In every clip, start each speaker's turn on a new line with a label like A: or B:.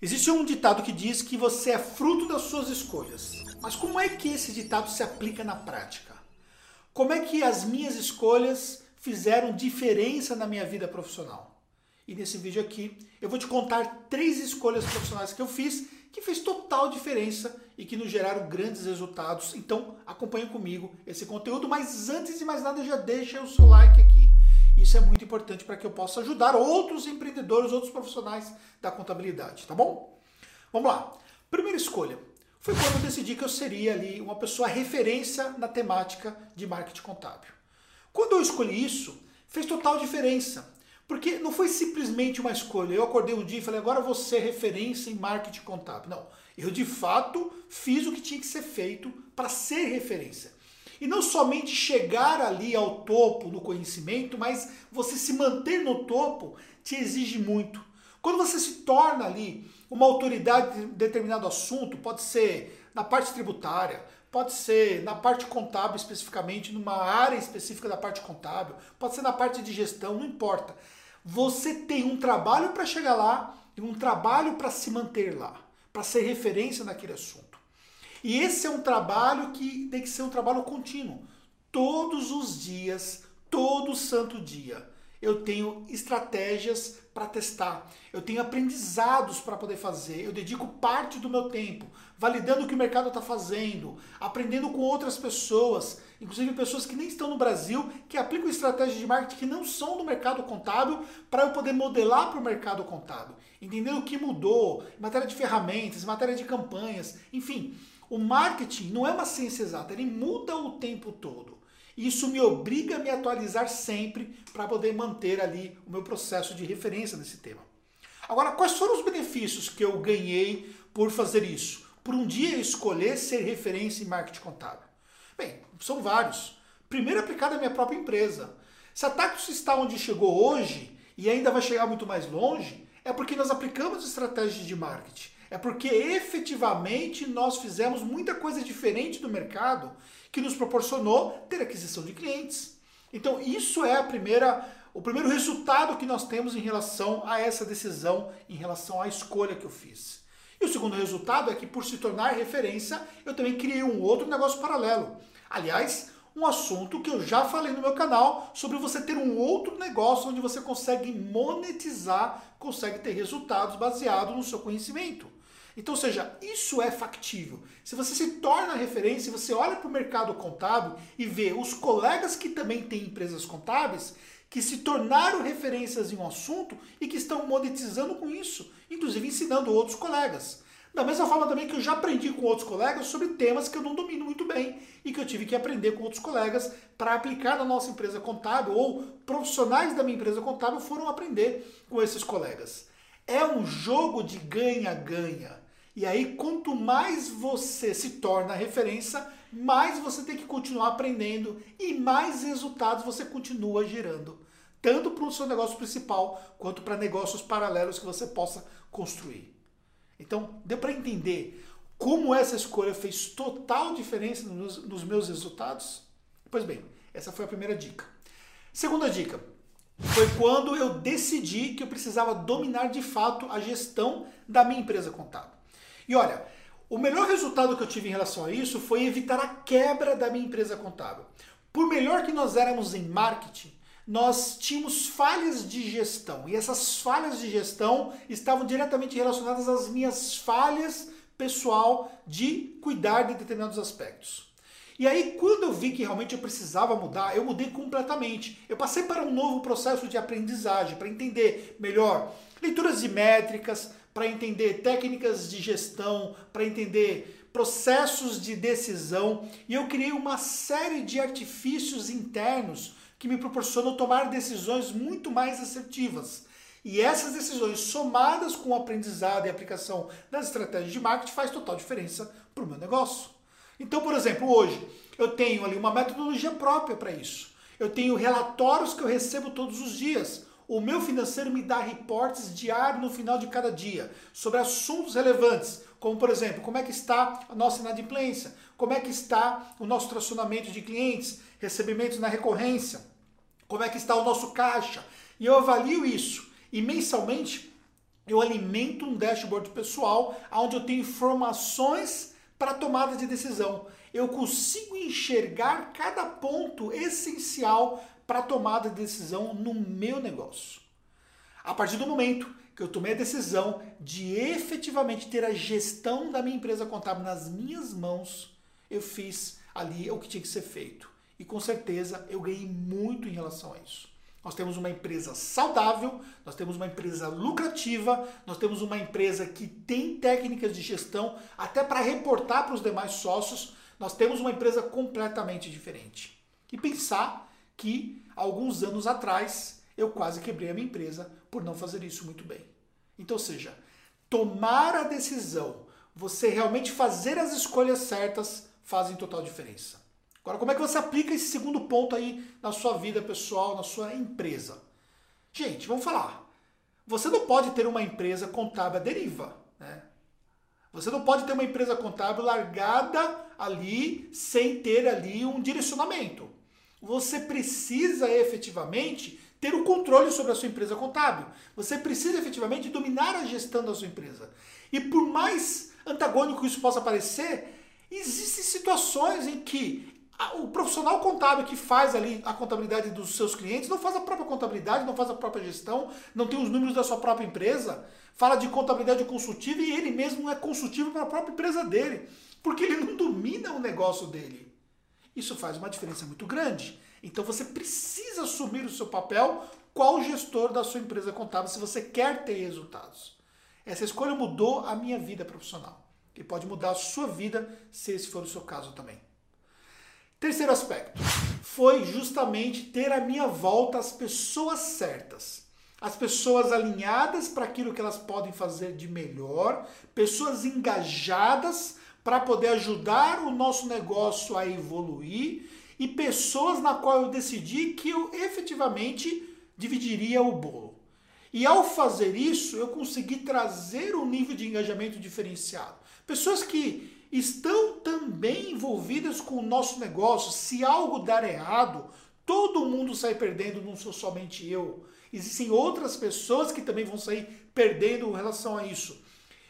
A: Existe um ditado que diz que você é fruto das suas escolhas. Mas como é que esse ditado se aplica na prática? Como é que as minhas escolhas fizeram diferença na minha vida profissional? E nesse vídeo aqui eu vou te contar três escolhas profissionais que eu fiz que fez total diferença e que nos geraram grandes resultados. Então acompanhe comigo esse conteúdo, mas antes de mais nada já deixa o seu like aqui. Isso é muito importante para que eu possa ajudar outros empreendedores, outros profissionais da contabilidade, tá bom? Vamos lá. Primeira escolha foi quando eu decidi que eu seria ali uma pessoa referência na temática de marketing contábil. Quando eu escolhi isso, fez total diferença. Porque não foi simplesmente uma escolha. Eu acordei um dia e falei, agora ser referência em marketing contábil. Não. Eu de fato fiz o que tinha que ser feito para ser referência. E não somente chegar ali ao topo no conhecimento, mas você se manter no topo te exige muito. Quando você se torna ali uma autoridade em determinado assunto, pode ser na parte tributária, pode ser na parte contábil especificamente, numa área específica da parte contábil, pode ser na parte de gestão, não importa. Você tem um trabalho para chegar lá e um trabalho para se manter lá, para ser referência naquele assunto. E esse é um trabalho que tem que ser um trabalho contínuo. Todos os dias, todo santo dia, eu tenho estratégias para testar, eu tenho aprendizados para poder fazer, eu dedico parte do meu tempo validando o que o mercado está fazendo, aprendendo com outras pessoas, inclusive pessoas que nem estão no Brasil, que aplicam estratégias de marketing que não são do mercado contábil, para eu poder modelar para o mercado contábil, entendendo o que mudou em matéria de ferramentas, em matéria de campanhas, enfim. O marketing não é uma ciência exata, ele muda o tempo todo. Isso me obriga a me atualizar sempre para poder manter ali o meu processo de referência nesse tema. Agora, quais foram os benefícios que eu ganhei por fazer isso? Por um dia escolher ser referência em marketing contábil? Bem, são vários. Primeiro, aplicar na minha própria empresa. Se a Tactus está onde chegou hoje e ainda vai chegar muito mais longe, é porque nós aplicamos estratégias de marketing é porque efetivamente nós fizemos muita coisa diferente do mercado que nos proporcionou ter aquisição de clientes. Então, isso é a primeira, o primeiro resultado que nós temos em relação a essa decisão, em relação à escolha que eu fiz. E o segundo resultado é que, por se tornar referência, eu também criei um outro negócio paralelo. Aliás, um assunto que eu já falei no meu canal sobre você ter um outro negócio onde você consegue monetizar, consegue ter resultados baseados no seu conhecimento. Então, ou seja, isso é factível. Se você se torna referência, você olha para o mercado contábil e vê os colegas que também têm empresas contábeis que se tornaram referências em um assunto e que estão monetizando com isso, inclusive ensinando outros colegas. Da mesma forma também que eu já aprendi com outros colegas sobre temas que eu não domino muito bem e que eu tive que aprender com outros colegas para aplicar na nossa empresa contábil ou profissionais da minha empresa contábil foram aprender com esses colegas. É um jogo de ganha-ganha. E aí, quanto mais você se torna referência, mais você tem que continuar aprendendo e mais resultados você continua gerando, tanto para o seu negócio principal quanto para negócios paralelos que você possa construir. Então, deu para entender como essa escolha fez total diferença nos, nos meus resultados? Pois bem, essa foi a primeira dica. Segunda dica foi quando eu decidi que eu precisava dominar de fato a gestão da minha empresa contábil. E olha, o melhor resultado que eu tive em relação a isso foi evitar a quebra da minha empresa contábil. Por melhor que nós éramos em marketing, nós tínhamos falhas de gestão. E essas falhas de gestão estavam diretamente relacionadas às minhas falhas pessoal de cuidar de determinados aspectos. E aí, quando eu vi que realmente eu precisava mudar, eu mudei completamente. Eu passei para um novo processo de aprendizagem, para entender melhor leituras de métricas, para entender técnicas de gestão, para entender processos de decisão, e eu criei uma série de artifícios internos que me proporcionam tomar decisões muito mais assertivas. E essas decisões, somadas com o aprendizado e aplicação das estratégias de marketing, faz total diferença para o meu negócio. Então, por exemplo, hoje eu tenho ali uma metodologia própria para isso. Eu tenho relatórios que eu recebo todos os dias. O meu financeiro me dá reportes diários no final de cada dia sobre assuntos relevantes, como por exemplo, como é que está a nossa inadimplência, como é que está o nosso tracionamento de clientes, recebimentos na recorrência, como é que está o nosso caixa. E eu avalio isso e mensalmente eu alimento um dashboard pessoal onde eu tenho informações para tomada de decisão. Eu consigo enxergar cada ponto essencial para tomada de decisão no meu negócio. A partir do momento que eu tomei a decisão de efetivamente ter a gestão da minha empresa contábil nas minhas mãos, eu fiz ali o que tinha que ser feito. E com certeza eu ganhei muito em relação a isso. Nós temos uma empresa saudável, nós temos uma empresa lucrativa, nós temos uma empresa que tem técnicas de gestão até para reportar para os demais sócios. Nós temos uma empresa completamente diferente. E pensar que alguns anos atrás eu quase quebrei a minha empresa por não fazer isso muito bem. Então, seja, tomar a decisão, você realmente fazer as escolhas certas fazem total diferença. Agora, como é que você aplica esse segundo ponto aí na sua vida pessoal, na sua empresa? Gente, vamos falar. Você não pode ter uma empresa contábil à deriva, né? Você não pode ter uma empresa contábil largada ali sem ter ali um direcionamento. Você precisa efetivamente ter o controle sobre a sua empresa contábil. Você precisa efetivamente dominar a gestão da sua empresa. E por mais antagônico isso possa parecer, existem situações em que o profissional contábil que faz ali a contabilidade dos seus clientes não faz a própria contabilidade, não faz a própria gestão, não tem os números da sua própria empresa, fala de contabilidade consultiva e ele mesmo é consultivo para a própria empresa dele, porque ele não domina o negócio dele. Isso faz uma diferença muito grande. Então você precisa assumir o seu papel qual gestor da sua empresa contábil se você quer ter resultados. Essa escolha mudou a minha vida profissional e pode mudar a sua vida se esse for o seu caso também. Terceiro aspecto foi justamente ter à minha volta as pessoas certas. As pessoas alinhadas para aquilo que elas podem fazer de melhor, pessoas engajadas para poder ajudar o nosso negócio a evoluir e pessoas na qual eu decidi que eu efetivamente dividiria o bolo. E ao fazer isso, eu consegui trazer um nível de engajamento diferenciado. Pessoas que estão também envolvidas com o nosso negócio. Se algo dar errado, todo mundo sai perdendo, não sou somente eu. Existem outras pessoas que também vão sair perdendo em relação a isso.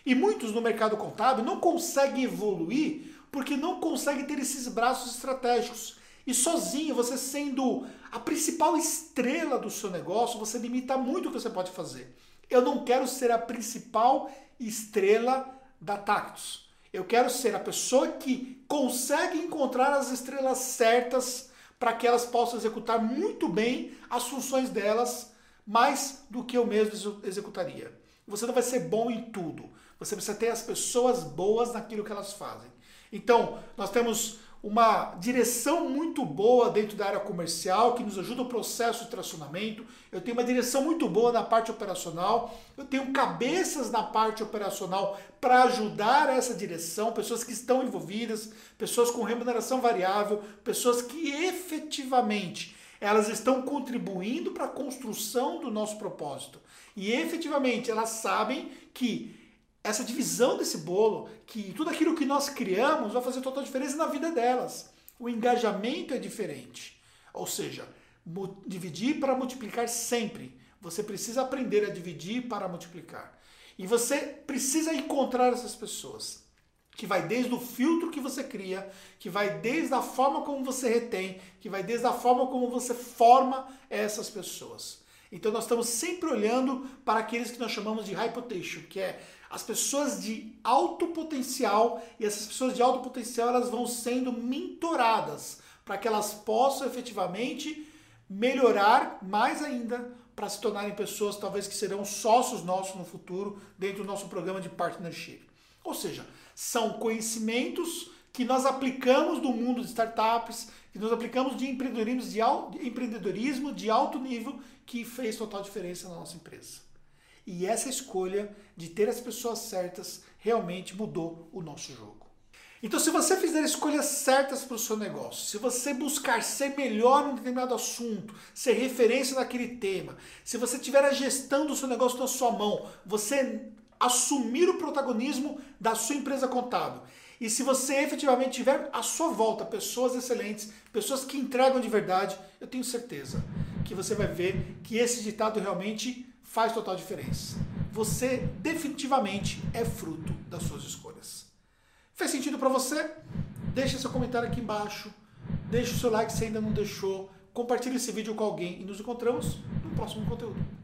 A: E muitos no mercado contábil não conseguem evoluir porque não conseguem ter esses braços estratégicos. E sozinho, você sendo a principal estrela do seu negócio, você limita muito o que você pode fazer. Eu não quero ser a principal estrela da Tactus. Eu quero ser a pessoa que consegue encontrar as estrelas certas para que elas possam executar muito bem as funções delas, mais do que eu mesmo executaria. Você não vai ser bom em tudo. Você precisa ter as pessoas boas naquilo que elas fazem. Então, nós temos uma direção muito boa dentro da área comercial que nos ajuda o processo de tracionamento. Eu tenho uma direção muito boa na parte operacional. Eu tenho cabeças na parte operacional para ajudar essa direção, pessoas que estão envolvidas, pessoas com remuneração variável, pessoas que efetivamente elas estão contribuindo para a construção do nosso propósito. E efetivamente elas sabem que essa divisão desse bolo, que tudo aquilo que nós criamos vai fazer total diferença na vida delas. O engajamento é diferente. Ou seja, dividir para multiplicar sempre. Você precisa aprender a dividir para multiplicar. E você precisa encontrar essas pessoas. Que vai desde o filtro que você cria, que vai desde a forma como você retém, que vai desde a forma como você forma essas pessoas. Então nós estamos sempre olhando para aqueles que nós chamamos de high potential, que é as pessoas de alto potencial e essas pessoas de alto potencial elas vão sendo mentoradas para que elas possam efetivamente melhorar mais ainda para se tornarem pessoas talvez que serão sócios nossos no futuro dentro do nosso programa de partnership. Ou seja, são conhecimentos que nós aplicamos do mundo de startups, que nós aplicamos de empreendedorismo de, alto, empreendedorismo de alto nível que fez total diferença na nossa empresa. E essa escolha de ter as pessoas certas realmente mudou o nosso jogo. Então, se você fizer escolhas certas para o seu negócio, se você buscar ser melhor em um determinado assunto, ser referência naquele tema, se você tiver a gestão do seu negócio na sua mão, você assumir o protagonismo da sua empresa contábil. E se você efetivamente tiver à sua volta pessoas excelentes, pessoas que entregam de verdade, eu tenho certeza que você vai ver que esse ditado realmente faz total diferença. Você definitivamente é fruto das suas escolhas. Fez sentido para você? Deixe seu comentário aqui embaixo. Deixe o seu like se ainda não deixou. Compartilhe esse vídeo com alguém e nos encontramos no próximo conteúdo.